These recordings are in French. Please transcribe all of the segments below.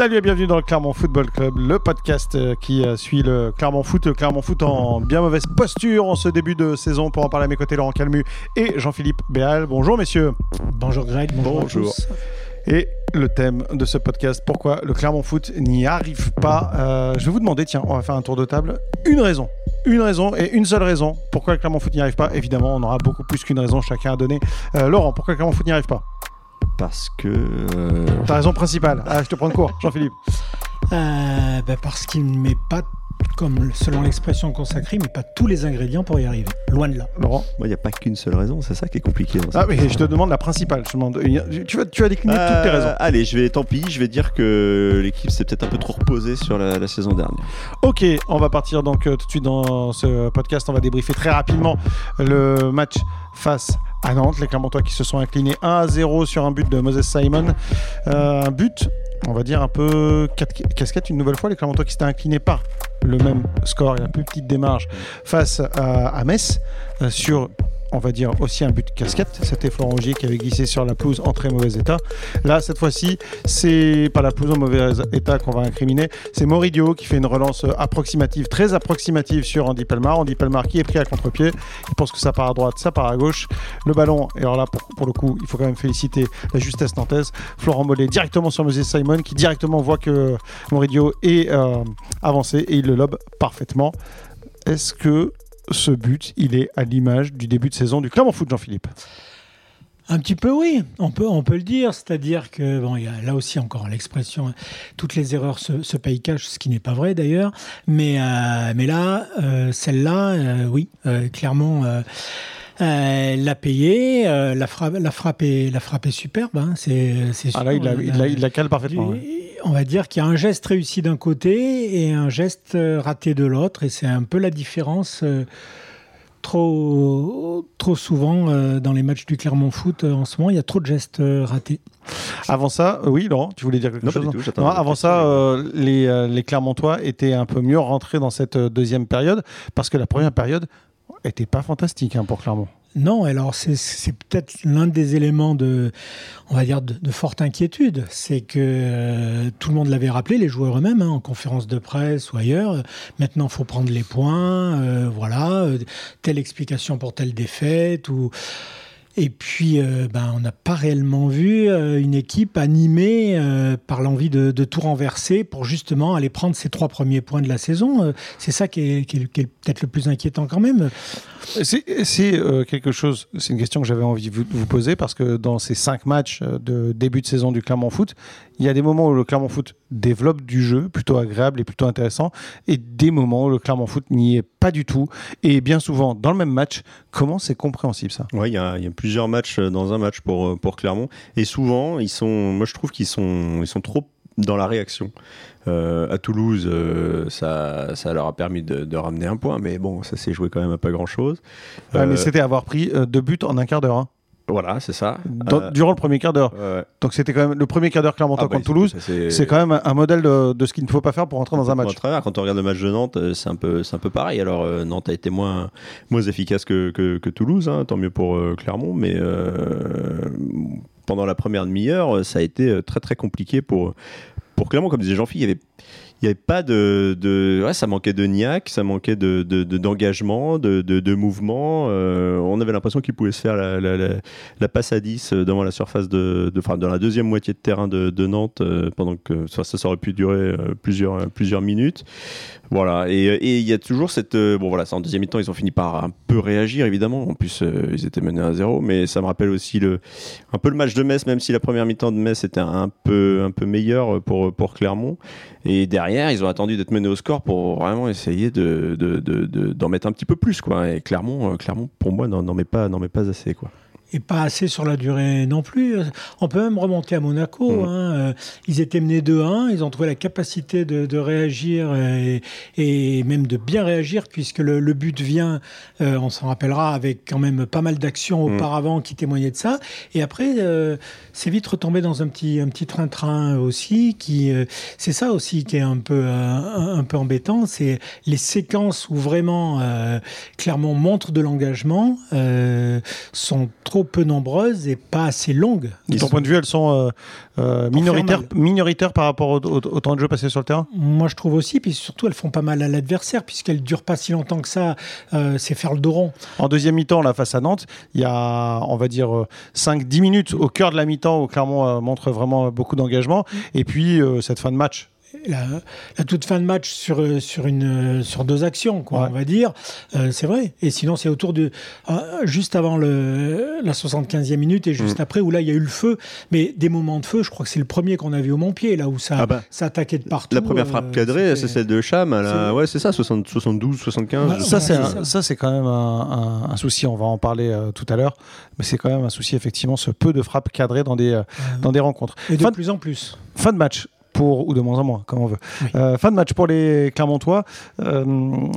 Salut et bienvenue dans le Clermont Football Club, le podcast euh, qui euh, suit le Clermont Foot, le Clermont Foot en bien mauvaise posture en ce début de saison. Pour en parler à mes côtés, Laurent Calmu et Jean-Philippe Béal. Bonjour messieurs. Bonjour Greg, bonjour. bonjour. Et le thème de ce podcast, pourquoi le Clermont Foot n'y arrive pas. Euh, je vais vous demander, tiens, on va faire un tour de table. Une raison, une raison et une seule raison pourquoi le Clermont Foot n'y arrive pas. Évidemment, on aura beaucoup plus qu'une raison chacun à donner. Laurent, pourquoi le Clermont Foot n'y arrive pas? Parce que. Euh... Ta raison principale. Ah, je te prends de court, Jean-Philippe. Euh, bah, parce qu'il ne met pas, comme selon l'expression consacrée, mais pas tous les ingrédients pour y arriver. Loin de là. Laurent Il n'y a pas qu'une seule raison, c'est ça qui est compliqué. Ah, mais je te demande la principale. Je demande, tu, vas, tu vas décliner toutes tes raisons. Euh, allez, je vais, tant pis, je vais dire que l'équipe s'est peut-être un peu trop reposée sur la, saison dernière. Ok, on va partir donc euh, tout de suite dans ce podcast. On va débriefer très rapidement le match face à Nantes. Les Clermontois qui se sont inclinés 1 à 0 sur un but de Moses Simon. Euh, un but, on va dire, un peu casquette une nouvelle fois. Les Clermontois qui s'étaient inclinés par le même score et la plus petite démarche face à, Metz euh, sur on va dire aussi un but de casquette. C'était Florent Ogier qui avait glissé sur la pelouse en très mauvais état. Là, cette fois-ci, c'est pas la pelouse en mauvais état qu'on va incriminer. C'est Moridio qui fait une relance approximative, très approximative sur Andy Pelmar. Andy Pelmar qui est pris à contre-pied. Il pense que ça part à droite, ça part à gauche. Le ballon, et alors là, pour, le coup, il faut quand même féliciter la justesse nantaise. Florent Mollet directement sur Moses Simon qui directement voit que Moridio est euh, avancé et il le lobe parfaitement. Est-ce que ce but, il est à l'image du début de saison du Clermont Foot, Jean-Philippe un petit peu, oui, on peut, on peut le dire. C'est-à-dire que, bon, il y a là aussi encore l'expression, toutes les erreurs se, payent cash, ce qui n'est pas vrai d'ailleurs. Mais, euh, mais là, euh, celle-là, euh, oui, clairement. l'a payé, la, frappe, la, frappe est, la frappe est superbe. Hein, c'est, ah là, il la, il, la, cale parfaitement on va dire qu'il y a un geste réussi d'un côté et un geste euh, raté de l'autre, et c'est un peu la différence. Euh, trop, trop souvent euh, dans les matchs du Clermont Foot en ce moment, il y a trop de gestes ratés. Avant ça, oui, Laurent, tu voulais dire quelque chose Avant ça, les, les Clermontois étaient un peu mieux rentrés dans cette deuxième période parce que la première période était pas fantastique hein, pour Clermont. Non, alors c'est peut-être l'un des éléments de, on va dire, de, forte inquiétude. C'est que euh, tout le monde l'avait rappelé, les joueurs eux-mêmes, hein, en conférence de presse ou ailleurs. Maintenant, il faut prendre les points, euh, voilà, euh, telle explication pour telle défaite ou. Et puis, euh, ben, on n'a pas réellement vu euh, une équipe animée euh, par l'envie de, tout renverser pour justement aller prendre ces trois premiers points de la saison. c'est ça qui est, peut-être le plus inquiétant quand même. C'est quelque chose, c'est une question que j'avais envie de vous, poser parce que dans ces cinq matchs de début de saison du Clermont Foot, il y a des moments où le Clermont Foot développe du jeu plutôt agréable et plutôt intéressant et des moments où le Clermont Foot n'y est pas du tout. Et bien souvent, dans le même match, comment c'est compréhensible ça? Oui, il y, a plusieurs matchs euh, dans un match pour, euh, pour Clermont. Et souvent, ils sont, moi je trouve qu'ils sont, ils sont trop dans la réaction. Euh, à Toulouse, ça, ça, leur a permis de, ramener un point, mais bon, ça s'est joué quand même à pas grand-chose. mais c'était avoir pris deux buts en un quart d'heure. Hein. Voilà, c'est ça. Euh, durant le premier quart d'heure. Donc c'était quand même le premier quart d'heure Clermontois ah, contre Toulouse. C'est quand même un modèle de, ce qu'il ne faut pas faire pour entrer dans un match. Quand on regarde le match de Nantes, euh, c'est un peu, c'est un peu pareil. Alors euh, Nantes a été moins, moins efficace que, que, Toulouse, hein, tant mieux pour Clermont, mais pendant la première demi-heure, ça a été très très compliqué pour pour Clermont, comme disait Jean-Philippe, il y avait il n'y avait pas de, de ouais, ça manquait de niaque, ça manquait de, d'engagement, de, de, mouvement. Euh, on avait l'impression qu'il pouvait se faire la, la, passe à 10 euh, devant la surface de, de dans la deuxième moitié de terrain de, Nantes, euh, pendant que ça, ça aurait pu durer plusieurs, plusieurs minutes. Voilà, et il y a toujours cette. bon, voilà, en deuxième mi-temps, ils ont fini par un peu réagir, évidemment. En plus, ils étaient menés à zéro, mais ça me rappelle aussi le, un peu le match de Metz, même si la première mi-temps de Metz était un peu, un peu meilleure pour, pour Clermont. Et derrière, ils ont attendu d'être menés au score pour vraiment essayer de, d'en mettre un petit peu plus. Quoi. Et Clermont, euh, Clermont pour moi, n'en, met pas, met pas assez. Quoi et pas assez sur la durée non plus. On peut même remonter à Monaco. Mm. Hein. Euh, ils étaient menés 2-1, ils ont trouvé la capacité de, réagir et, même de bien réagir, puisque le, but vient, euh, on s'en rappellera, avec quand même pas mal d'actions mm. auparavant qui témoignaient de ça. Et après, euh, c'est vite retombé dans un petit un petit train-train aussi. Qui, c'est ça aussi qui est un peu un, peu embêtant, c'est les séquences où vraiment clairement montre de l'engagement sont trop trop peu nombreuses et pas assez longues. De ton point de vue, elles sont minoritaires, minoritaires par rapport au, au, temps de jeu passé sur le terrain? Moi, je trouve aussi. Puis surtout, elles font pas mal à l'adversaire puisqu'elles ne durent pas si longtemps que ça. c'est faire le dos rond. En deuxième mi-temps, là, face à Nantes, il y a, on va dire, 5-10 minutes au cœur de la mi-temps où Clermont montre vraiment beaucoup d'engagement. Et puis, cette fin de match la, toute fin de match sur, euh, sur, une, euh, sur deux actions, quoi, on va dire. Euh, c'est vrai. Et sinon, c'est autour de. juste avant le, la 75e minute et juste mm. après, où là, il y a eu le feu. Mais des moments de feu, je crois que c'est le premier qu'on a vu au Montpied, là où ça, ah bah, ça attaquait de partout. La première frappe cadrée, c'est celle de Cham. Ouais, c'est ça, 72, 75. ça, c'est ça, c'est quand même un, souci. On va en parler tout à l'heure. Mais c'est quand même un souci, effectivement, ce peu de frappes cadrées dans des, dans des rencontres. Et de plus en plus. Fin de match ou de moins en moins, comme on veut. Euh, fin de match pour les Clermontois. Euh,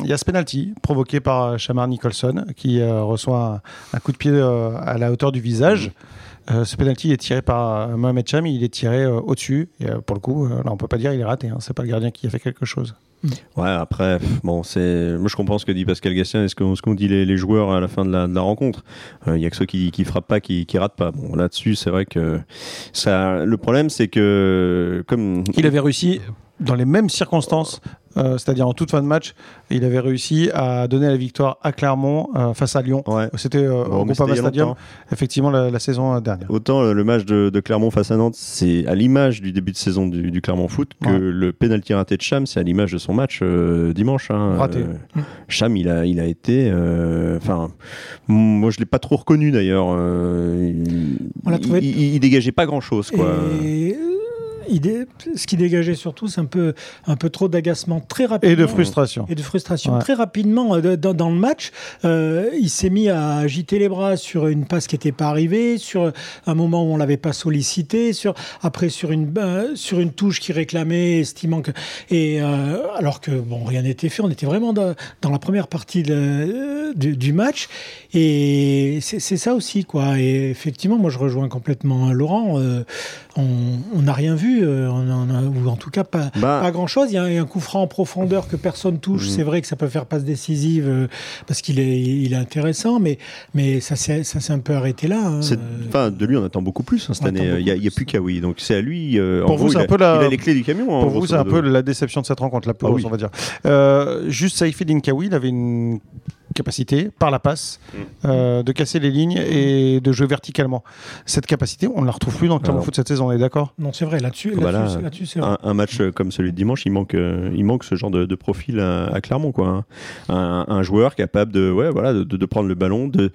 il y a ce penalty provoqué par Shamar Nicholson qui euh, reçoit un, coup de pied à la hauteur du visage. Ce penalty est tiré par Mohamed Cham, il est tiré au-dessus. Et pour le coup, là, on peut pas dire qu'il est raté. Hein. C'est pas le gardien qui a fait quelque chose. Ouais, après, bon, c'est. Moi, je comprends ce que dit Pascal Gastien et ce qu'ont dit les, joueurs à la fin de la, rencontre. Il y a que ceux qui, qui frappent pas, qui, qui ratent pas. Bon, là-dessus, c'est vrai que ça. Le problème, c'est que comme il avait réussi dans les mêmes circonstances euh, c'est-à-dire en toute fin de match, il avait réussi à donner la victoire à Clermont euh, face à Lyon. C'était euh, au Groupama Stadium, effectivement, la, saison dernière. Autant le match de, Clermont face à Nantes, c'est à l'image du début de saison du, Clermont Foot que le penalty raté de Cham, c'est à l'image de son match dimanche. Hein. Raté. Cham, il a, il a été. Enfin, moi, je l'ai pas trop reconnu d'ailleurs. il, il, dégageait pas grand-chose. Quoi ce qui dégageait surtout, c'est un peu, un peu trop d'agacement très rapidement. Et de frustration. Et de frustration. Très rapidement, euh, dans, le match, euh, il s'est mis à agiter les bras sur une passe qui n'était pas arrivée, sur un moment où on l'avait pas sollicité, sur, après sur une, euh, sur une touche qui réclamait, estimant que. Et, alors que, bon, rien n'était fait, on était vraiment dans, la première partie du, match. Et c'est ça aussi, quoi. Et effectivement, moi, je rejoins complètement Laurent. on n'a rien vu euh, ou en tout cas pas, bah. pas grand-chose. Il y a un coup franc en profondeur que personne touche. Mm. C'est vrai que ça peut faire passe décisive euh, parce qu'il est, il est intéressant, mais, mais ça s'est un peu arrêté là. Hein. Enfin, de lui, on attend beaucoup plus hein, cette année. Il n'y a, plus Kawi, donc c'est à lui. Euh, pour vous, c'est un peu la... il a les clés du camion. Pour vous, c'est un peu la déception de cette rencontre, la plus ah on va dire. juste Saïfedine Kawi, il avait une capacité, par la passe, mm. euh, de casser les lignes et de jouer verticalement. Cette capacité, on ne la retrouve plus dans le Clermont Foot cette saison, on est d'accord? Non, c'est vrai, là-dessus, bah un, match comme celui de dimanche, il manque, euh, il manque ce genre de, profil à, Clermont. Quoi. Hein. Un, joueur capable de, ouais, voilà, de, prendre le ballon, de,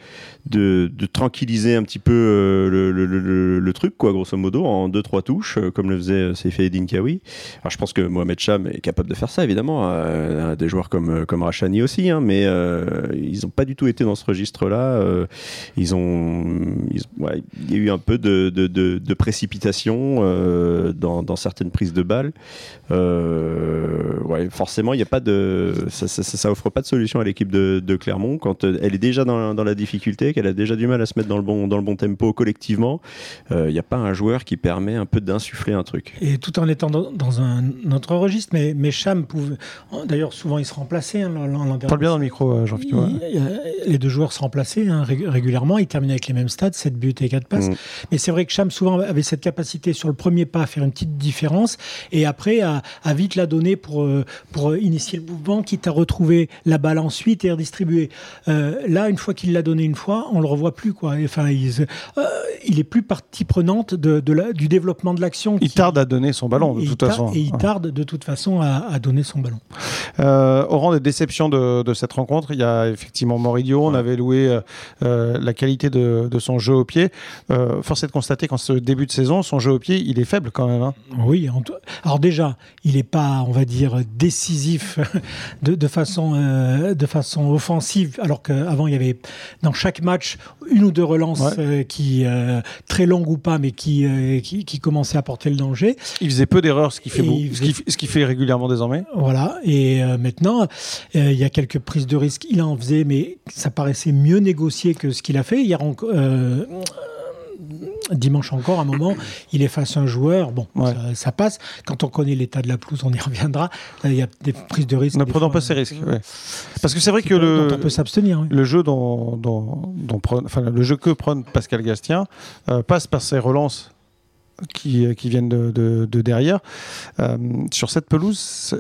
de, tranquilliser un petit peu euh, le, truc, quoi, grosso modo, en deux trois touches, comme le faisait Seyfé Dinkawi. Alors je pense que Mohamed Cham est capable de faire ça, évidemment. des joueurs comme, comme Rachani aussi, hein, mais ils n'ont pas du tout été dans ce registre-là. Euh, ils ont, il y a eu un peu de, précipitation euh, dans, certaines prises de balles. Euh, ouais, forcément, il y a pas de, ça, ça, offre pas de solution à l'équipe de, Clermont quand elle est déjà dans, la difficulté, qu'elle a déjà du mal à se mettre dans le bon, dans le bon tempo collectivement. Il n'y a pas un joueur qui permet un peu d'insuffler un truc. Et tout en étant dans, un autre registre, mais, mais Cham pouvait, d'ailleurs souvent il se remplaçait. Hein, Parle bien dans le micro, Jean-Philippe les deux joueurs se remplaçaient hein, régulièrement. Ils terminaient avec les mêmes stats, 7 buts et 4 passes. Mm. Mais c'est vrai que Cham souvent avait cette capacité sur le premier pas à faire une petite différence et après à, vite la donner pour, euh, pour initier le mouvement, quitte à retrouver la balle ensuite et redistribuer. Euh, là, une fois qu'il l'a donné une fois, on le revoit plus. Quoi. Enfin, il, euh, il est plus partie prenante de, la, du développement de l'action. Il tarde à donner son ballon, de toute façon. Et il tarde de toute façon à, donner son ballon. au rang des déceptions de, de cette rencontre, il y a effectivement Moridio, on avait loué euh, euh, la qualité de, son jeu au pied. Euh, force est de constater qu'en ce début de saison, son jeu au pied, il est faible quand même. Hein. Oui, alors déjà, il n'est pas, on va dire, décisif de, façon, de façon offensive, alors qu'avant, il y avait dans chaque match une ou deux relances qui, très longues ou pas, mais qui, qui, commençaient à porter le danger. Il faisait peu d'erreurs, ce qui fait, ce, qui, fait régulièrement désormais. Voilà, et maintenant, il y a quelques prises de risque. Il en faisait mais ça paraissait mieux négocié que ce qu'il a fait. Hier, euh, dimanche encore, à un moment, il est face à un joueur. Bon, Ouais. ça, ça passe. Quand on connaît l'état de la pelouse, on y reviendra. Il y a des prises de risque. Ne prenons pas ces euh, risques. ouais. Parce que c'est vrai que le, on peut s'abstenir. le jeu dont, dont, dont prône- enfin, le jeu que prône Pascal Gastien euh, passe par ses relances qui, qui viennent de, de- de derrière. Euh, sur cette pelouse,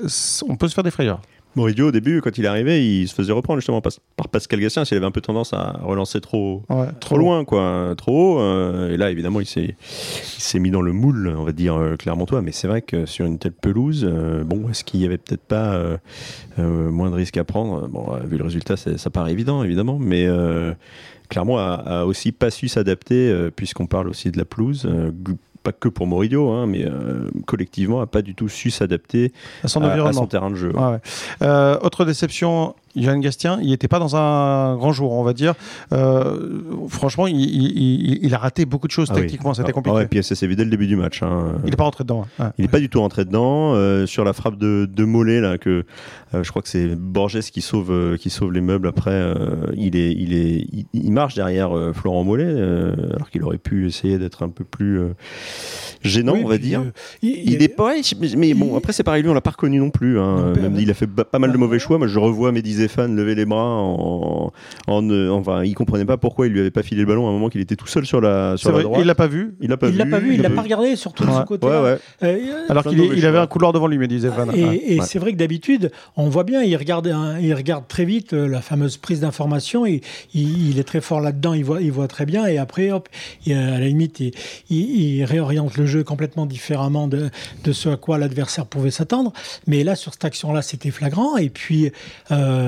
on peut se faire des frayeurs. Moridio, au début, quand il est arrivé, il se faisait reprendre justement par, par Pascal Gastien, s'il avait un peu tendance à relancer trop, Ouais, trop loin, quoi, trop haut. euh, et là, évidemment, il s'est, il s'est mis dans le moule, on va dire euh, Clermontois. Mais c'est vrai que sur une telle pelouse, euh, bon, est-ce qu'il y avait peut-être pas euh, moins de risques à prendre? Bon, vu le résultat, c'est- ça paraît évident, évidemment, mais Clermont a, a aussi pas su s'adapter, puisqu'on parle aussi de la pelouse. g- pas que pour Moridio, hein, mais euh, collectivement, a pas du tout su s'adapter À son à, à environnement. son terrain de jeu. Ouais. Euh, autre déception, Johan Gastien, il n'était pas dans un grand jour, on va dire. Euh, franchement, il, il- il- il a raté beaucoup de choses Ah oui. tactiquement, c'était Ah, compliqué. ouais, puis ça s'est vu dès le début du match. hein. Il n'est pas rentré dedans. hein. Ouais. Il n'est pas du tout rentré dedans. Euh, sur la frappe de, de Mollet, là, que euh, je crois que c'est Borges qui sauve, qui sauve les meubles. Après, il, est, il, est, il, il marche derrière Florent Mollet, alors qu'il aurait pu essayer d'être un peu plus gênant, Oui, on va puis, dire. il, Il il- est pas, mais, mais bon, après c'est pareil, lui on l'a pas reconnu non plus. hein. Même il a fait pas mal de mauvais choix. Moi je revois Zéphane lever les bras en, en, euh, enfin, il comprenait pas pourquoi il lui avait pas filé le ballon à un moment qu'il était tout seul sur la sur la vrai, droite. il l'a pas vu. Il l'a pas vu. l'a pas vu, il l'a a pas regardé, surtout de ce côté. Ouais ouais. Alors qu'il avait un couloir devant lui, me disait Van. Et, Ouais. et Ouais. c'est vrai que d'habitude, on voit bien, il regarde, il regarde très vite euh, la fameuse prise d'information. Et, il, il est très fort là-dedans, il voit, il voit très bien. Et après, hop, il- à la limite, il, il- il réoriente le jeu complètement différemment de, de ce à quoi l'adversaire pouvait s'attendre. Mais là, sur cette action-là, c'était flagrant. Et puis, euh,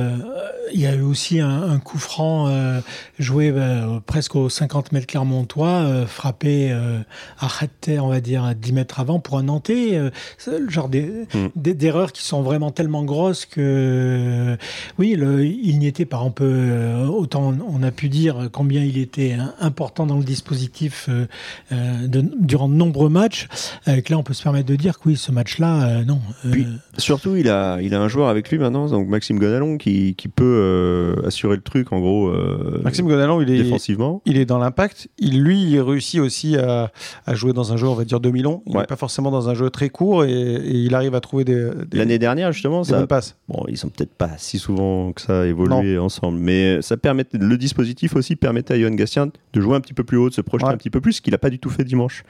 il y a eu aussi un, un coup franc euh, joué euh, presque aux 50 mètres Clermontois, euh, frappé euh, à terre, on va dire, à 10 mètres avant pour un Nantais. euh, c'est le genre des, Mm. d'erreurs qui sont vraiment tellement grosses que, oui, le- il n'y était pas. On peut, euh, autant on a pu dire combien il était hein, important dans le dispositif euh, euh, de- durant de nombreux matchs, euh, que là, on peut se permettre de dire que oui, ce match-là, euh, non. euh, Puis, Surtout, il a, il a un joueur avec lui maintenant, donc Maxime Gonalon, qui, qui peut euh, assurer le truc en gros euh, Maxime Gonalon, il est, défensivement. il est dans l'impact. Il, lui, il réussit aussi à, à jouer dans un jeu, on va dire, demi-long. Il n'est Ouais. pas forcément dans un jeu très court et, et il arrive à trouver des, des, L'année dernière, justement, ça, passes. Bon, ils sont peut-être pas si souvent que ça évolué ensemble, mais ça permettait, le dispositif aussi permettait à Johan Gastien de jouer un petit peu plus haut, de se projeter Ouais. un petit peu plus, ce qu'il n'a pas du tout fait dimanche.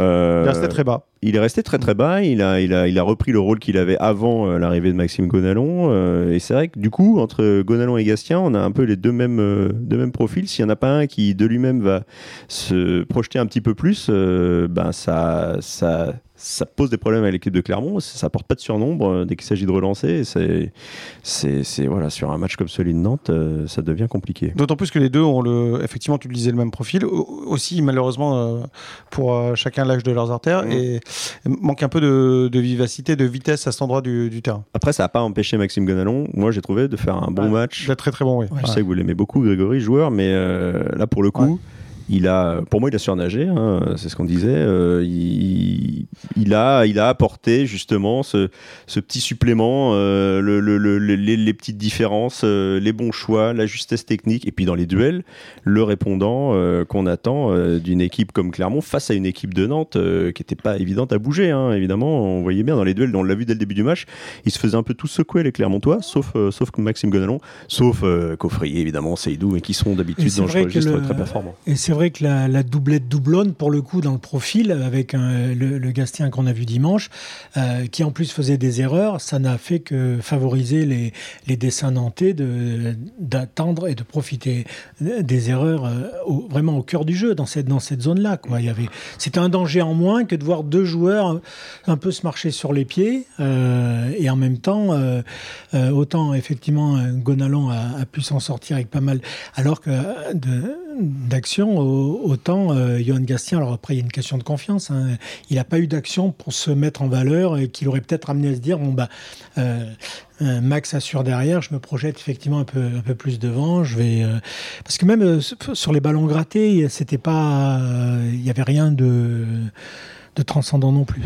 Euh, Il restait très bas. Il est resté très très bas, il a, repris le rôle qu'il avait avant euh, l'arrivée de Maxime Gonalon, euh, et c'est vrai que du coup, entre Gonalon et Gastien, on a un peu les deux mêmes, euh, deux mêmes profils. S'il n'y en a pas un qui de lui-même va se projeter un petit peu plus, ben ça, ça, ça pose des problèmes à l'équipe de Clermont, ça apporte pas de surnombre euh, dès qu'il s'agit de relancer, c'est, c'est, c'est- voilà, sur un match comme celui de Nantes, euh, ça devient compliqué. D'autant plus que les deux ont le, effectivement, tu le disais, le même profil. Au- Aussi, malheureusement, euh, pour euh, chacun l'âge de leurs artères Mm. et manque un peu de, de vivacité, de vitesse à cet endroit du, du terrain. Après, ça n'a pas empêché Maxime Gonalon, moi j'ai trouvé, de faire un bon Ouais. match. Très très bon, oui. Ouais. Je Ouais. sais que vous l'aimez beaucoup, Grégory, joueur, mais euh, là, pour le coup, il a, pour moi, il a surnagé, hein, c'est ce qu'on disait. euh, il, il a, il a apporté justement ce, ce petit supplément, euh, le- le- le- le- les, les petites différences, euh, les bons choix, la justesse technique, et puis dans les duels, le répondant qu'on attend d'une équipe comme Clermont face à une équipe de Nantes qui n'était pas évidente à bouger, hein, évidemment. On voyait bien dans les duels, on l'a vu dès le début du match, ils se faisaient un peu tous secouer les Clermontois, sauf, sauf Maxime Gonalon, sauf Coffrier, évidemment, Seydou, et qui sont d'habitude dans que registre le- très performants. Et c'est vrai que la, doublette doublonne, pour le coup, dans le profil, avec le, Gastien qu'on a vu dimanche, euh, qui en plus faisait des erreurs, ça n'a fait que favoriser les, les dessins nantais d'attendre et de profiter des erreurs euh, vraiment au cœur du jeu, dans cette, dans cette zone-là. C'était un danger en moins que de voir deux joueurs un peu se marcher sur les pieds, euh, et en même temps, autant effectivement Gonalon a, pu s'en sortir avec pas mal, alors que d'action, au- autant euh, Johan Gastien, alors après il y a une question de confiance, hein, il n'a pas eu d'action pour se mettre en valeur et qu'il aurait peut-être amené à se dire, bon bah, euh, euh, Max assure derrière, je me projette effectivement un peu, plus devant, je vais... parce que même sur les ballons grattés, c'était pas... Il n'y avait rien de de transcendant non plus.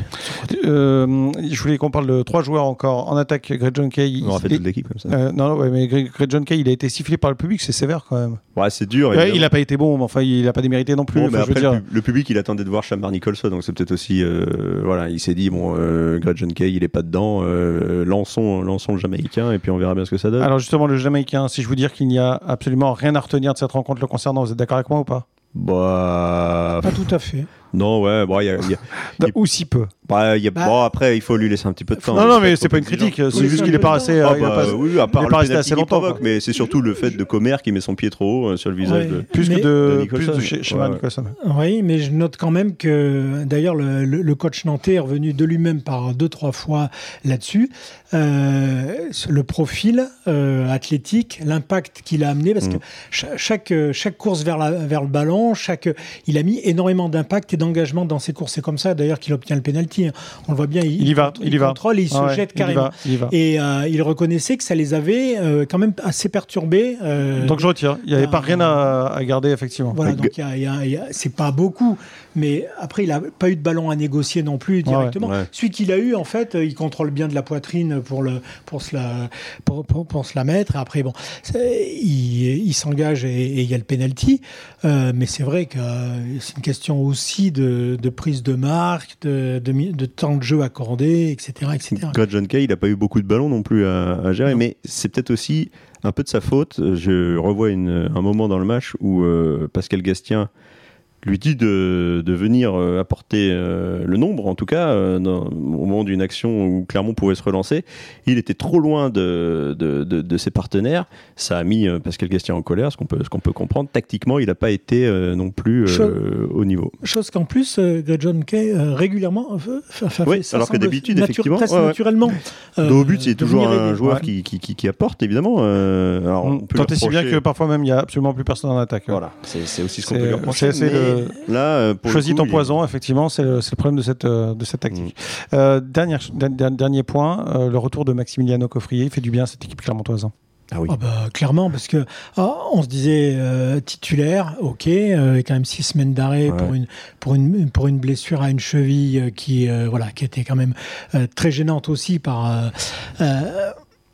Euh, je voulais qu'on parle de trois joueurs encore en attaque. Greg John Kay. On fait toute l'équipe comme ça. euh, non, non, ouais, mais Greg, Greg John Kay, il a été sifflé par le public, c'est sévère quand même. Ouais, c'est dur. Ouais, il n'a pas été bon, mais enfin, il n'a pas démérité non plus. Bon, Enfin, mais je veux après, dire, le, pub- le public, il attendait de voir Shamar Nicholson, donc c'est peut-être aussi, euh, voilà, il s'est dit bon, euh, Greg John Kay, il est pas dedans, euh, lançons, lançons le Jamaïcain et puis on verra bien ce que ça donne. Alors justement, le Jamaïcain, si je vous dire qu'il n'y a absolument rien à retenir de cette rencontre le concernant, vous êtes d'accord avec moi ou pas? Bah, Pas tout à fait. Non, ouais, bon, il y a, il y a- Il- Ou si peu. bah, il y a- Bah, bon, après, il faut lui laisser un petit peu de temps. non, non, mais c'est pas une critique, c'est Oui, juste c'est qu'il un n'est pas. Ah euh, il a bah, pas- oui, à part il est le pas resté assez qu'il longtemps, provoque, quoi. mais c'est surtout le fait de Comer qui met son pied trop haut euh, sur le visage Ouais. de. Plus Mais- que de, de plus de chez, chez Ouais, Mark ouais. Nicholson. Oui, mais je note quand même que, d'ailleurs, le, le- le coach nantais est revenu de lui-même par deux, trois fois là-dessus. Euh, le profil euh, athlétique, l'impact qu'il a amené, parce Mm. que cha- chaque, euh, chaque course vers, la, vers le ballon, chaque, il a mis énormément d'impact et d'engagement dans ses courses. C'est comme ça, d'ailleurs, qu'il obtient le penalty. hein. On le voit bien, il, Il y va, il y va. contrôle et il se ouais, jette carrément. va, il va. Et euh, il reconnaissait que ça les avait euh, quand même assez perturbés. euh, Donc je retire. Il n'y avait pas rien à, à garder, effectivement. voilà, donc il y a- il y a- il y a- c'est pas beaucoup, mais après il a pas eu de ballon à négocier non plus directement. ouais. Celui qu'il a eu, en fait, euh, il contrôle bien de la poitrine pour le pour se la pour, pour- pour se la mettre. Après bon, il, il s'engage et, et il y a le penalty, Euh, mais c'est vrai que c'est une question aussi de, de prise de marque, de, de, mi- de temps de jeu accordé, etc., etc. Greg John Kay, il n'a pas eu beaucoup de ballons non plus à, à gérer, Non. mais c'est peut-être aussi un peu de sa faute. Je revois une- un moment dans le match où euh, Pascal Gastien lui dit de, de venir euh, apporter euh, le nombre, en tout cas, euh, dans- au moment d'une action où Clermont pouvait se relancer. Il était trop loin de, de, de- de ses partenaires. Ça a mis euh, Pascal Gastien en colère, ce qu'on peut, ce qu'on peut comprendre. Tactiquement, il n'a pas été euh, non plus euh, Chose- au niveau. Chose qu'en plus, euh, Greg John Kay euh, régulièrement Oui, ça alors que semble d'habitude, effectivement, presque ouais, ouais. naturellement. euh, haut but, c'est toujours un aider. joueur Ouais. qui, qui, qui- qui apporte, évidemment. Euh, alors, on peut Tant et si bien que parfois même il n'y a absolument plus personne en attaque. Voilà, c'est aussi ce qu'on C'est- peut lui reprocher. c'est- Là, euh, pour le Choisis coup, ton poison, effectivement, c'est le, problème de cette, euh, de cette tactique. Mm. Euh, dernière, dernier, dernier point, euh, le retour de Maximiliano Coffrier il fait du bien à cette équipe clermontoise. Ah oui. Ah bah, clairement, parce que ah, on se disait euh, titulaire, ok, euh, quand même six semaines d'arrêt Ouais. pour, une, pour, une, pour une blessure à une cheville euh, qui, euh, voilà, qui était quand même euh, très gênante aussi par.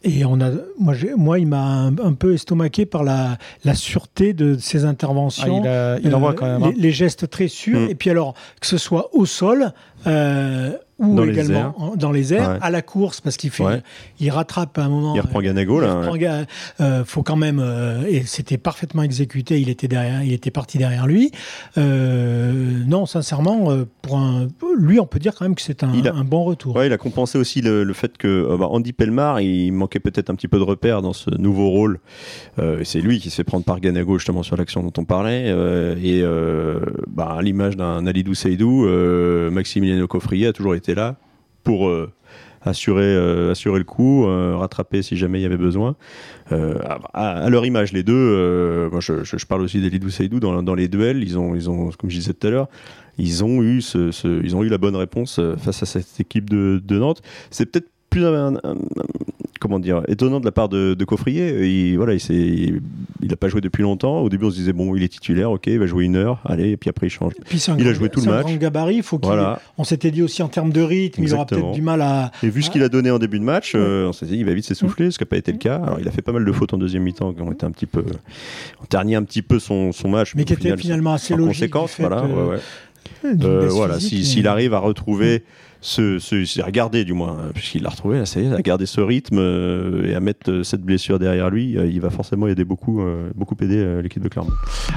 Et on a, moi, j'ai- moi il m'a un, un peu estomaqué par la, la sûreté de ses Ah, interventions. il, a- il envoie Euh, quand même. les, hein. les gestes très sûrs. Mm. Et puis alors, que ce soit au sol euh, ou Dans les également en- dans les airs, Ouais. à la course, parce qu'il fait, Ouais. il rattrape à un moment. Il reprend Ganago, il là. reprend Ga- euh, faut quand même, euh, et c'était parfaitement exécuté. Il était derrière, il était parti derrière lui. Euh, non, sincèrement, euh, pour un, lui, on peut dire quand même que c'est un, Il a- un bon retour. Ouais, il a compensé aussi le, le fait que bah, Andy Pelmar, il manquait peut-être un petit peu de repères dans ce nouveau rôle. C'est lui qui se fait prendre par Ganago justement sur l'action dont on parlait. et bah, à l'image d'un Alidou Seydou, Maximiliano Coffrier a toujours été là pour euh, assurer, euh, assurer le coup, euh, rattraper si jamais il y avait besoin. Euh, à, leur image, les deux, moi je, je- parle aussi d'Alidou Seydou, dans, dans les duels, ils ont, ils ont, comme je disais tout à l'heure, ils ont eu, ce, ils ont eu la bonne réponse face à cette équipe de, Nantes. C'est peut-être plus un- comment dire étonnant de la part de, de Coffrier. Il, voilà, il s'est, il n'a pas joué depuis longtemps. Au début, on se disait bon, il est titulaire, ok, il va jouer une heure, allez, et puis après il change. Puis Il a joué tout le c'est un match. grand gabarit. Faut Voilà. On s'était dit aussi en termes de rythme, il aura peut-être du mal à. Et vu ce qu'il a donné en début de match, euh, on s'est dit il va vite s'essouffler, ce qui n'a pas été le cas. Alors il a fait pas mal de fautes en deuxième mi-temps qui ont été un petit peu, ont terni un petit peu son, son match, Mais qui était final, finalement assez logique. conséquence, voilà, euh, ouais, ouais. Euh, voilà, si- s'il arrive à retrouver ce, c'est à garder du moins, euh, puisqu'il l'a retrouvé, à garder ce rythme euh, et à mettre euh, cette blessure derrière lui, euh, il va forcément aider beaucoup, beaucoup aider l'équipe de Clermont.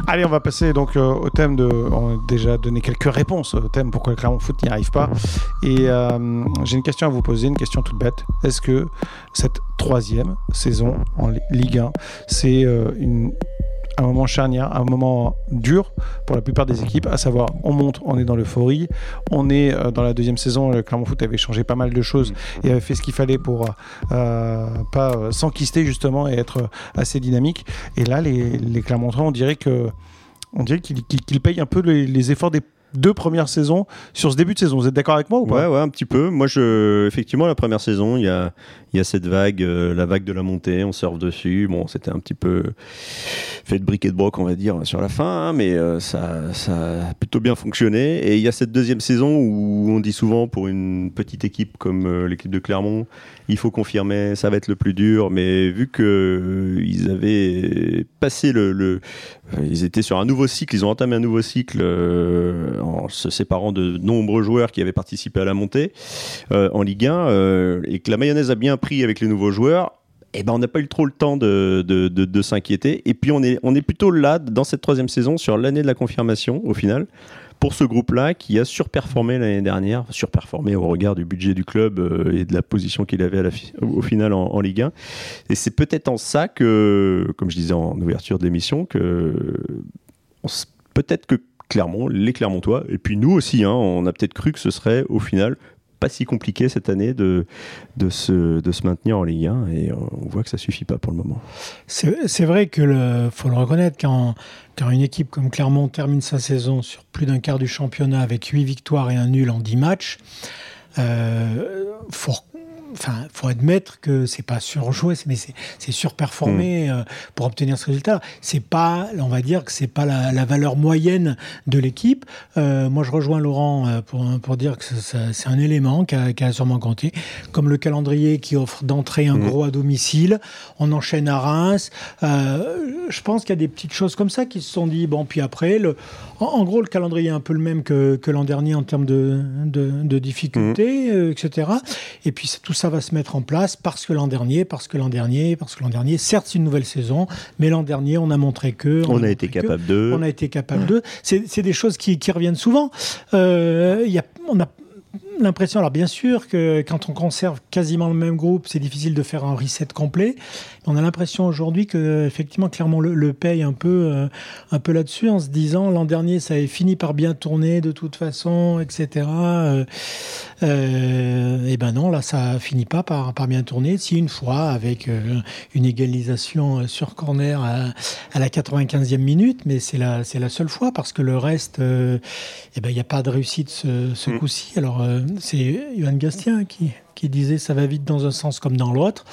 Allez, on va passer donc au thème de. On a déjà donné quelques réponses au thème pourquoi le Clermont Foot n'y arrive pas. Et j'ai une question à vous poser, une question toute bête. Est-ce que cette troisième saison en Li- Ligue 1, c'est une un moment charnière, un moment dur pour la plupart des équipes, à savoir on monte, on est dans l'euphorie, on est euh, dans la deuxième saison, le Clermont Foot avait changé pas mal de choses et avait fait ce qu'il fallait pour euh, pas euh, s'enquister justement et être assez dynamique. Et là, les, les Clermontois, on dirait que on dirait qu'ils payent un peu les, les efforts des, deux premières saisons sur ce début de saison. Vous êtes d'accord avec moi ou pas? Ouais, ouais, un petit peu. Moi, je, effectivement, la première saison, il y a, y a cette vague, euh, la vague de la montée, on surfe dessus. Bon, c'était un petit peu fait de briquet de broc, on va dire, sur la fin, hein, mais euh, ça, ça a plutôt bien fonctionné. Et il y a cette deuxième saison où on dit souvent pour une petite équipe comme euh, l'équipe de Clermont, il faut confirmer, ça va être le plus dur. Mais vu que ils avaient passé le, ils étaient sur un nouveau cycle, ils ont entamé un nouveau cycle en se séparant de nombreux joueurs qui avaient participé à la montée en Ligue 1, et que la mayonnaise a bien avec les nouveaux joueurs, eh ben, on n'a pas eu trop le temps de, de, s'inquiéter. Et puis on est, plutôt là, dans cette troisième saison, sur l'année de la confirmation, au final, pour ce groupe-là qui a surperformé l'année dernière, surperformé au regard du budget du club euh, et de la position qu'il avait au final en, Ligue 1. Et c'est peut-être en ça que, comme je disais en ouverture d'émission, que peut-être que Clermont, les Clermontois, et puis nous aussi, hein, on a peut-être cru que ce serait au final pas si compliqué cette année de, de, se, de se maintenir en Ligue 1 et on voit que ça suffit pas pour le moment. C'est vrai que le faut le reconnaître quand, quand une équipe comme Clermont termine sa saison sur plus d'un quart du championnat avec 8 victoires et un nul en 10 matchs, euh, faut enfin, faut admettre que c'est pas surjoué, mais c'est surperformé mm. euh, pour obtenir ce résultat. C'est pas, on va dire que c'est pas la, valeur moyenne de l'équipe. Euh, moi, je rejoins Laurent euh, pour, pour dire que c'est un élément qui a, qui a, sûrement compté, comme le calendrier qui offre d'entrée un mm. gros à domicile. On enchaîne à Reims. je pense qu'il y a des petites choses comme ça qui se sont dit. Bon, puis après, le, en, gros, le calendrier est un peu le même que, que l'an dernier en termes de, de, de difficultés, mm. etc. Et puis tout ça va se mettre en place parce que l'an dernier, parce que l'an dernier, parce que l'an dernier, certes c'est une nouvelle saison, mais l'an dernier on a montré que on, a, été capable de, on a été capable de. C'est des choses qui, qui reviennent souvent. Euh, y a, on a l'impression, alors bien sûr que quand on conserve quasiment le même groupe, c'est difficile de faire un reset complet. On a l'impression aujourd'hui que effectivement Clermont le, le paye un peu, euh, un peu là-dessus en se disant l'an dernier ça avait fini par bien tourner de toute façon, etc. euh, et ben non, là ça finit pas par, par bien tourner. Si une fois avec une égalisation sur corner à, à la 95e minute, mais c'est la, c'est la seule fois parce que le reste, et eh ben il n'y a pas de réussite ce, ce mm. coup-ci. Alors c'est Johan Gastien qui, qui, disait ça va vite dans un sens comme dans l'autre.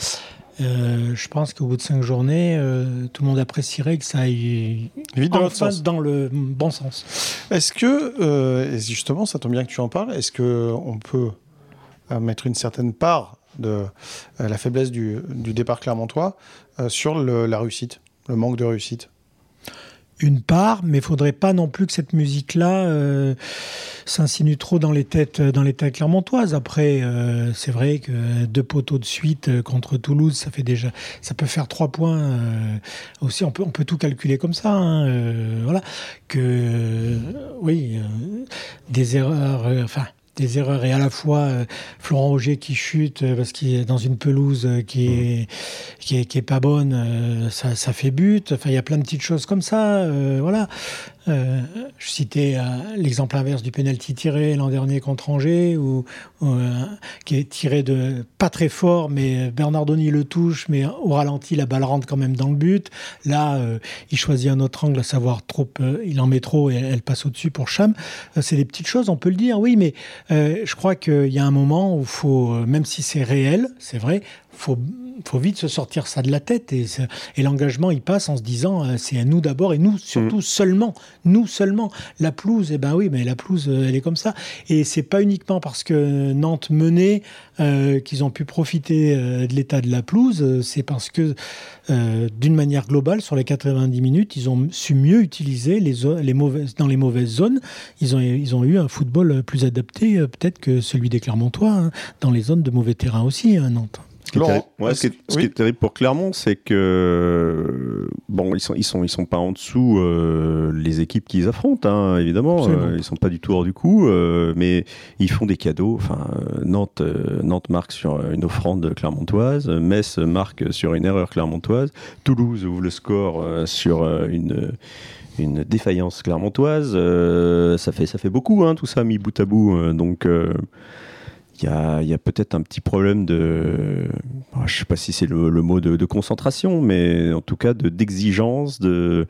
Euh, je pense qu'au bout de cinq journées, euh, tout le monde apprécierait que ça aille vite dans, dans le bon sens. Est-ce que, euh, justement, ça tombe bien que tu en parles, est-ce qu'on peut mettre une certaine part de la faiblesse du, du départ clermontois sur la réussite, le manque de réussite? Une part, mais il faudrait pas non plus que cette musique-là euh, s'insinue trop dans les têtes, dans les têtes clermontoises. Après, euh, c'est vrai que deux poteaux de suite euh, contre Toulouse, ça fait déjà, ça peut faire trois points. aussi, on peut, on peut tout calculer comme ça. Hein, voilà, que oui, des erreurs, enfin des erreurs et à la fois euh, Florent Auger qui chute euh, parce qu'il est dans une pelouse euh, qui est, qui est, qui est pas bonne, ça, ça, fait but. Enfin, il y a plein de petites choses comme ça. voilà. Euh, je citais euh, l'exemple inverse du penalty tiré l'an dernier contre Angers, ou euh, qui est tiré de pas très fort, mais Bernardoni le touche, mais au ralenti, la balle rentre quand même dans le but. Là, il choisit un autre angle, à savoir trop, il en met trop et elle passe au-dessus pour Cham. c'est des petites choses, on peut le dire, oui, mais je crois qu'il y a un moment où il faut, même si c'est réel, c'est vrai, faut faut vite se sortir ça de la tête et, et l'engagement il passe en se disant euh, c'est à nous d'abord et nous surtout mm. seulement nous seulement. La pelouse eh ben oui mais la pelouse euh, elle est comme ça. Et c'est pas uniquement parce que Nantes menait euh, qu'ils ont pu profiter de l'état de la pelouse c'est parce que d'une manière globale sur les 90 minutes ils ont su mieux utiliser les, les mauvaises dans les mauvaises zones. Ils ont ils ont eu un football plus adapté peut-être que celui des Clermontois hein, dans les zones de mauvais terrain aussi hein, Nantes ce, qui est, terrible pour Clermont, c'est que bon, ils sont ils sont ils sont pas en dessous euh, les équipes qu'ils affrontent, hein, évidemment. Euh, ils sont pas du tout hors du coup, euh, mais ils font des cadeaux. Enfin, Nantes Nantes marque sur une offrande clermontoise, Metz marque sur une erreur clermontoise, Toulouse ouvre le score sur une une défaillance clermontoise. ça fait ça fait beaucoup, hein, tout ça mis bout à bout. donc il y a, y a peut-être un petit problème de, ah, je sais pas si c'est le, le, mot de, de, concentration, mais en tout cas de d'exigence, de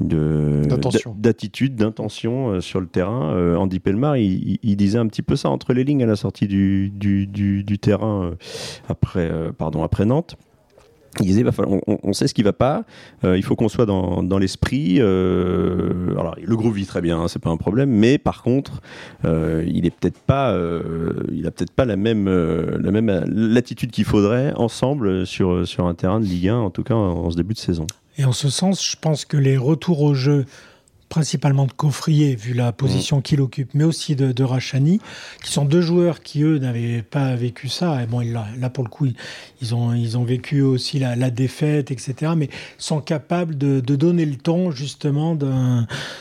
d'attitude, d'intention sur le terrain. Euh, Andy Pelmar, il, il, disait un petit peu ça entre les lignes à la sortie du, du, du, du terrain après, pardon, après Nantes il disait, on, sait ce qui va pas, euh, il faut qu'on soit dans, l'esprit. Euh, alors, le groupe vit très bien, hein, c'est pas un problème, mais par contre, euh, il est peut-être pas, il a peut-être pas la même, la même latitude qu'il faudrait ensemble sur, sur un terrain de Ligue 1, en tout cas en, en ce début de saison. Et en ce sens, je pense que les retours au jeu principalement de Coffrier, vu la position mm. qu'il occupe, mais aussi de, de, Rachani, qui sont deux joueurs qui, eux, n'avaient pas vécu ça. Et bon, là, là, pour le coup, ils ont, ils ont vécu aussi la, la défaite, etc., mais sont capables de, de donner le ton, justement,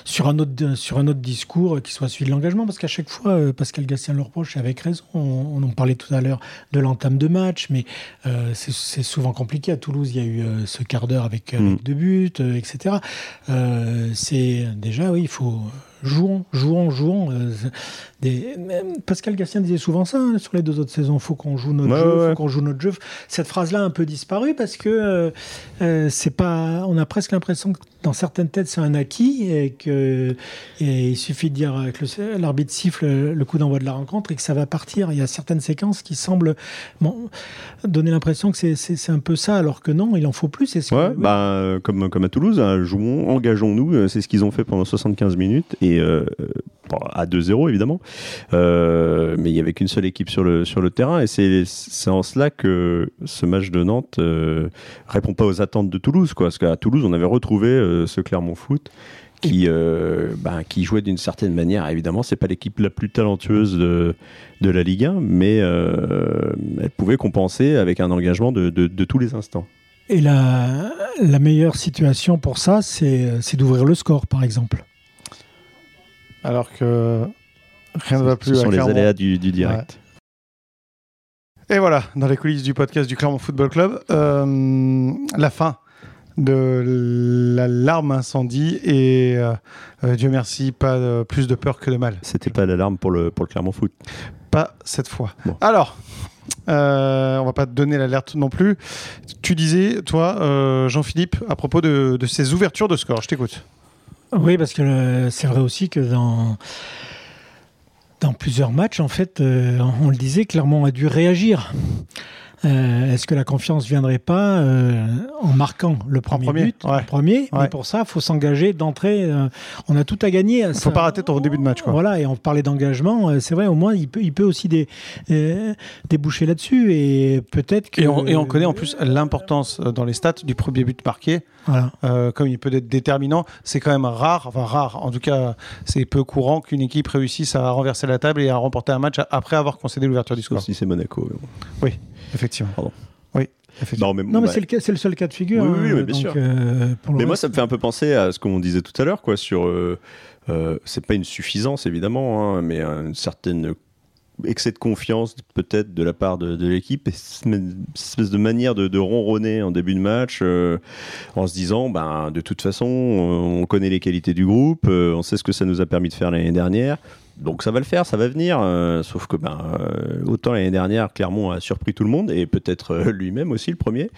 sur, un autre, sur un autre discours qui soit celui de l'engagement, parce qu'à chaque fois, euh, Pascal Gastien le reproche, avec raison, on, en parlait tout à l'heure de l'entame de match, mais euh, c'est souvent compliqué. À Toulouse, il y a eu euh, ce quart d'heure avec, avec, mm. deux buts, etc. Euh, c'est déjà, oui, il faut jouons, jouons, jouons. Euh, des... Pascal Gastien disait souvent ça hein, sur les deux autres saisons. Faut qu'on joue notre jeu, faut qu'on joue notre jeu. Cette phrase-là a un peu disparu parce que euh, euh, c'est pas. On a presque l'impression que dans certaines têtes c'est un acquis et que et il suffit de dire que l'arbitre siffle le coup d'envoi de la rencontre et que ça va partir. Il y a certaines séquences qui semblent bon, donner l'impression que c'est un peu ça, alors que non, il en faut plus. ouais, que... bah, comme, comme à Toulouse, hein, jouons, engageons-nous. C'est ce qu'ils ont fait pendant 75 minutes et euh, à 2-0 évidemment, euh, mais il n'y avait qu'une seule équipe sur le, sur le terrain et c'est en cela que ce match de Nantes euh, répond pas aux attentes de Toulouse, quoi, parce qu'à Toulouse on avait retrouvé ce Clermont Foot qui, ben, qui jouait d'une certaine manière. Évidemment, c'est pas l'équipe la plus talentueuse de, de la Ligue 1, mais elle pouvait compenser avec un engagement de, de, de tous les instants. Et la, la meilleure situation pour ça, c'est d'ouvrir le score, par exemple alors que rien ne va plus. Ce sont les aléas du, direct. Et voilà, dans les coulisses du podcast du Clermont Football Club, euh, la fin de l'alarme incendie et euh, euh, Dieu merci, pas plus de peur que de mal. C'était pas l'alarme pour le, pour le Clermont Foot Pas cette fois. Alors, on va pas te donner l'alerte non plus. Tu disais, toi, Jean-Philippe, à propos de, de ces ouvertures de score, je t'écoute. Oui, parce que c'est vrai aussi que dans, plusieurs matchs, en fait, euh, on le disait, Clermont a dû réagir. Euh, est-ce que la confiance viendrait pas euh, en marquant le premier, but premier Mais pour ça, il faut s'engager d'entrée. Euh, on a tout à gagner. Il ne faut pas rater ton début de match. Quoi. Voilà, et on parlait d'engagement. c'est vrai, au moins, il peut, il peut aussi des, déboucher là-dessus. Et peut-être que. Et on, et on, connaît en plus l'importance dans les stats du premier but marqué. Voilà. comme il peut être déterminant, c'est quand même rare, enfin rare, en tout cas, c'est peu courant qu'une équipe réussisse à renverser la table et à remporter un match après avoir concédé l'ouverture du score. Si c'est Monaco. Oui. Effectivement. Pardon. Oui. Non, mais, non, mais c'est, le, seul cas de figure. Oui, oui, bien sûr. Euh, mais moi, ça me fait un peu penser à ce qu'on disait tout à l'heure, quoi, sur. Euh, euh, c'est pas une suffisance, évidemment, hein, mais une certaine excès de confiance peut-être de la part de, l'équipe, une espèce de manière de, ronronner en début de match euh, en se disant ben, de toute façon on connaît les qualités du groupe, euh, on sait ce que ça nous a permis de faire l'année dernière. Donc ça va le faire, ça va venir. Euh, sauf que ben, autant l'année dernière, Clermont a surpris tout le monde, et peut-être lui-même aussi le premier,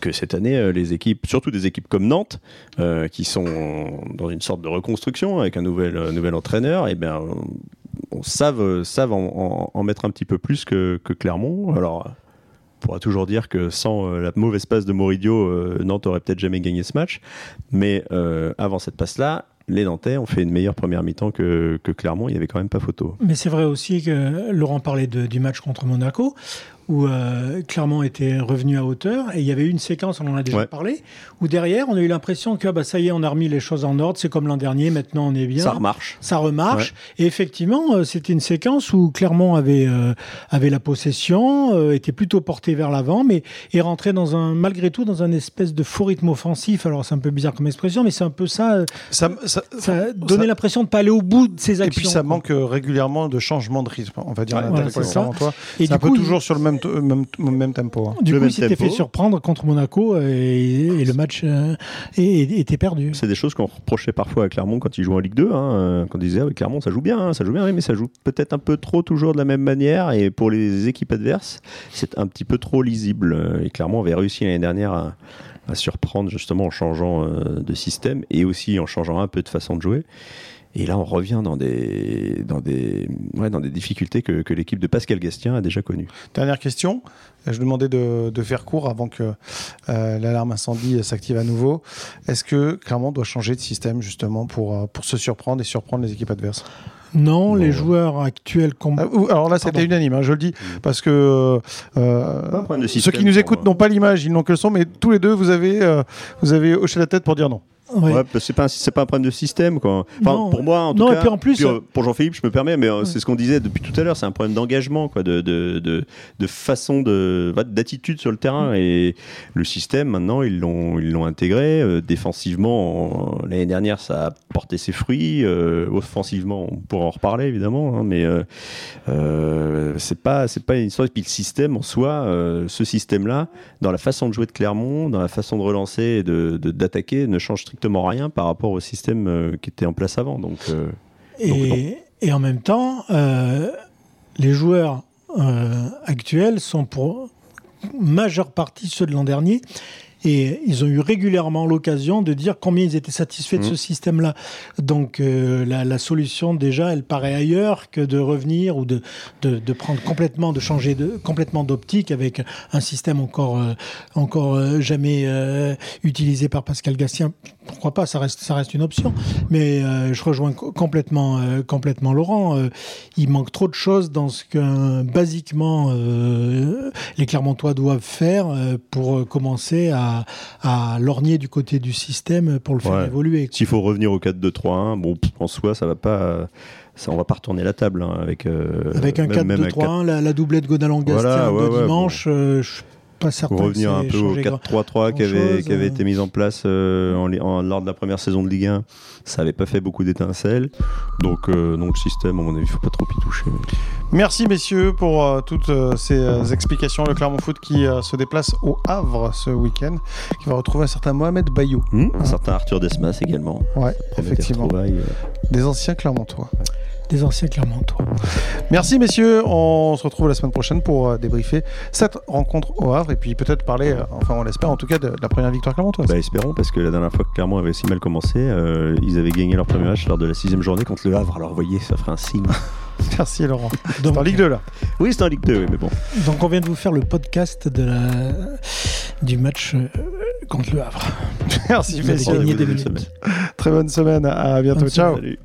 que cette année, les équipes, surtout des équipes comme Nantes, qui sont dans une sorte de reconstruction avec un nouvel, nouvel entraîneur, et ben savent, savent en, mettre un petit peu plus que, que Clermont. Alors, on pourra toujours dire que sans euh, la mauvaise passe de Moridio, euh, Nantes aurait peut-être jamais gagné ce match. Mais euh, avant cette passe-là, les Nantais ont fait une meilleure première mi-temps que, Clermont. Il n'y avait quand même pas photo. Mais c'est vrai aussi que Laurent parlait du match contre Monaco où euh, Clermont était revenu à hauteur. Et il y avait eu une séquence, on en a déjà parlé, où derrière, on a eu l'impression que bah, ça y est, on a remis les choses en ordre, c'est comme l'an dernier, maintenant on est bien. Ça remarche. Ça remarche. Et effectivement, euh, c'était une séquence où Clermont avait, euh, avait la possession, était plutôt porté vers l'avant, mais est rentré dans un, malgré tout dans un espèce de faux rythme offensif. Alors c'est un peu bizarre comme expression, mais c'est un peu ça. Ça, ça, ça donnait l'impression de pas aller au bout de ses actions. Et puis ça manque régulièrement de changement de rythme, on va dire. Ouais, ça. Et coup, toujours sur le même même, même tempo. hein. Du Le coup, il s'était fait surprendre contre Monaco et, et le match euh, et- était perdu. C'est des choses qu'on reprochait parfois à Clermont quand ils jouaient en Ligue 2. Hein, euh, quand ils disaient, ah, oui, Clermont, ça joue bien, hein, ça joue bien, oui, mais ça joue peut-être un peu trop toujours de la même manière. Et pour les équipes adverses, c'est un petit peu trop lisible. Et Clermont avait réussi l'année dernière à, à surprendre justement en changeant euh, de système et aussi en changeant un peu de façon de jouer. Et là, on revient dans des, dans des, ouais, dans des difficultés que, que l'équipe de Pascal Gastien a déjà connues. Dernière question. Je vous demandais de, de faire court avant que euh, l'alarme incendie s'active à nouveau. Est-ce que Clermont doit changer de système justement pour, euh, pour se surprendre et surprendre les équipes adverses? Non, les joueurs actuels Ah, Alors là, c'était unanime, hein, je le dis, parce que euh, de ceux qui nous écoutent n'ont pas l'image, ils n'ont que le son, mais tous les deux, vous avez, euh, vous avez hoché la tête pour dire non. Ouais. Ouais, c'est pas un- c'est pas un problème de système quoi. Enfin, Non. pour moi en tout Non, et cas. puis en plus, euh, pour Jean-Philippe, je me permets, mais euh, c'est ce qu'on disait depuis tout à l'heure, c'est un problème d'engagement quoi, de, de, de, de façon de bah, d'attitude sur le terrain et le système maintenant ils l'ont ils l'ont intégré euh, défensivement en- l'année dernière ça a porté ses fruits offensivement on pourra en reparler évidemment hein, mais c'est pas c'est pas une histoire et puis le système en soi ce système là dans la façon de jouer de Clermont dans la façon de relancer et de- d'attaquer ne change strictement rien par rapport au système euh, qui était en place avant donc euh, Et, et en même temps, euh, les joueurs actuels sont pour majeure partie ceux de l'an dernier. Et ils ont eu régulièrement l'occasion de dire combien ils étaient satisfaits de ce système-là. Donc euh, la, la solution déjà, elle paraît ailleurs que de revenir ou de, de, de prendre complètement, de changer de, complètement d'optique avec un système encore, euh, encore euh, jamais utilisé par Pascal Gastien. Pourquoi pas Ça reste, ça reste une option. Mais je rejoins co- complètement, complètement Laurent. Il manque trop de choses dans ce que basiquement les Clermontois doivent faire pour commencer à, à lorgner du côté du système pour le faire Ouais. évoluer. S'il faut revenir au 4-2-3-1, bon, en soi, ça va pas. Ça, on va pas retourner la table hein, avec. euh, Avec un même- même 4-2-3-1, la, la doublette Godalon-Gastien Voilà, ouais, de ouais, dimanche, euh, je suis pas certain Pour revenir un peu au changé gra- 4-3-3 qui avait, euh. été mis en place euh, en, en- lors de la première saison de Ligue 1, ça avait pas fait beaucoup d'étincelles. Donc, euh, donc le système, à mon avis, faut pas trop y toucher. Merci messieurs pour euh, toutes euh, ces euh, explications. Le Clermont Foot qui se déplace au Havre ce week-end, qui va retrouver un certain Mohamed Bayou. Hmm, un certain Arthur Desmas également. Ouais, effectivement. Des anciens Clermontois. Des anciens Clermontois. Merci messieurs, on se retrouve la semaine prochaine pour euh, débriefer cette rencontre au Havre et puis peut-être parler, euh, enfin on l'espère en tout cas, de, la première victoire clermontoise. Bah, espérons, parce que la dernière fois que Clermont avait aussi mal commencé, euh, ils avaient gagné leur premier match lors de la sixième journée contre le Havre. Alors, vous voyez, ça ferait un signe. Merci Laurent. Donc, C'est en Ligue 2 là. oui, c'est en Ligue 2, oui, mais bon. donc on vient de vous faire le podcast de la, du match contre le Havre. Merci Vous avez messieurs. gagné des minutes. semaine. Très bonne semaine. À bientôt. Bonne Ciao. Salut.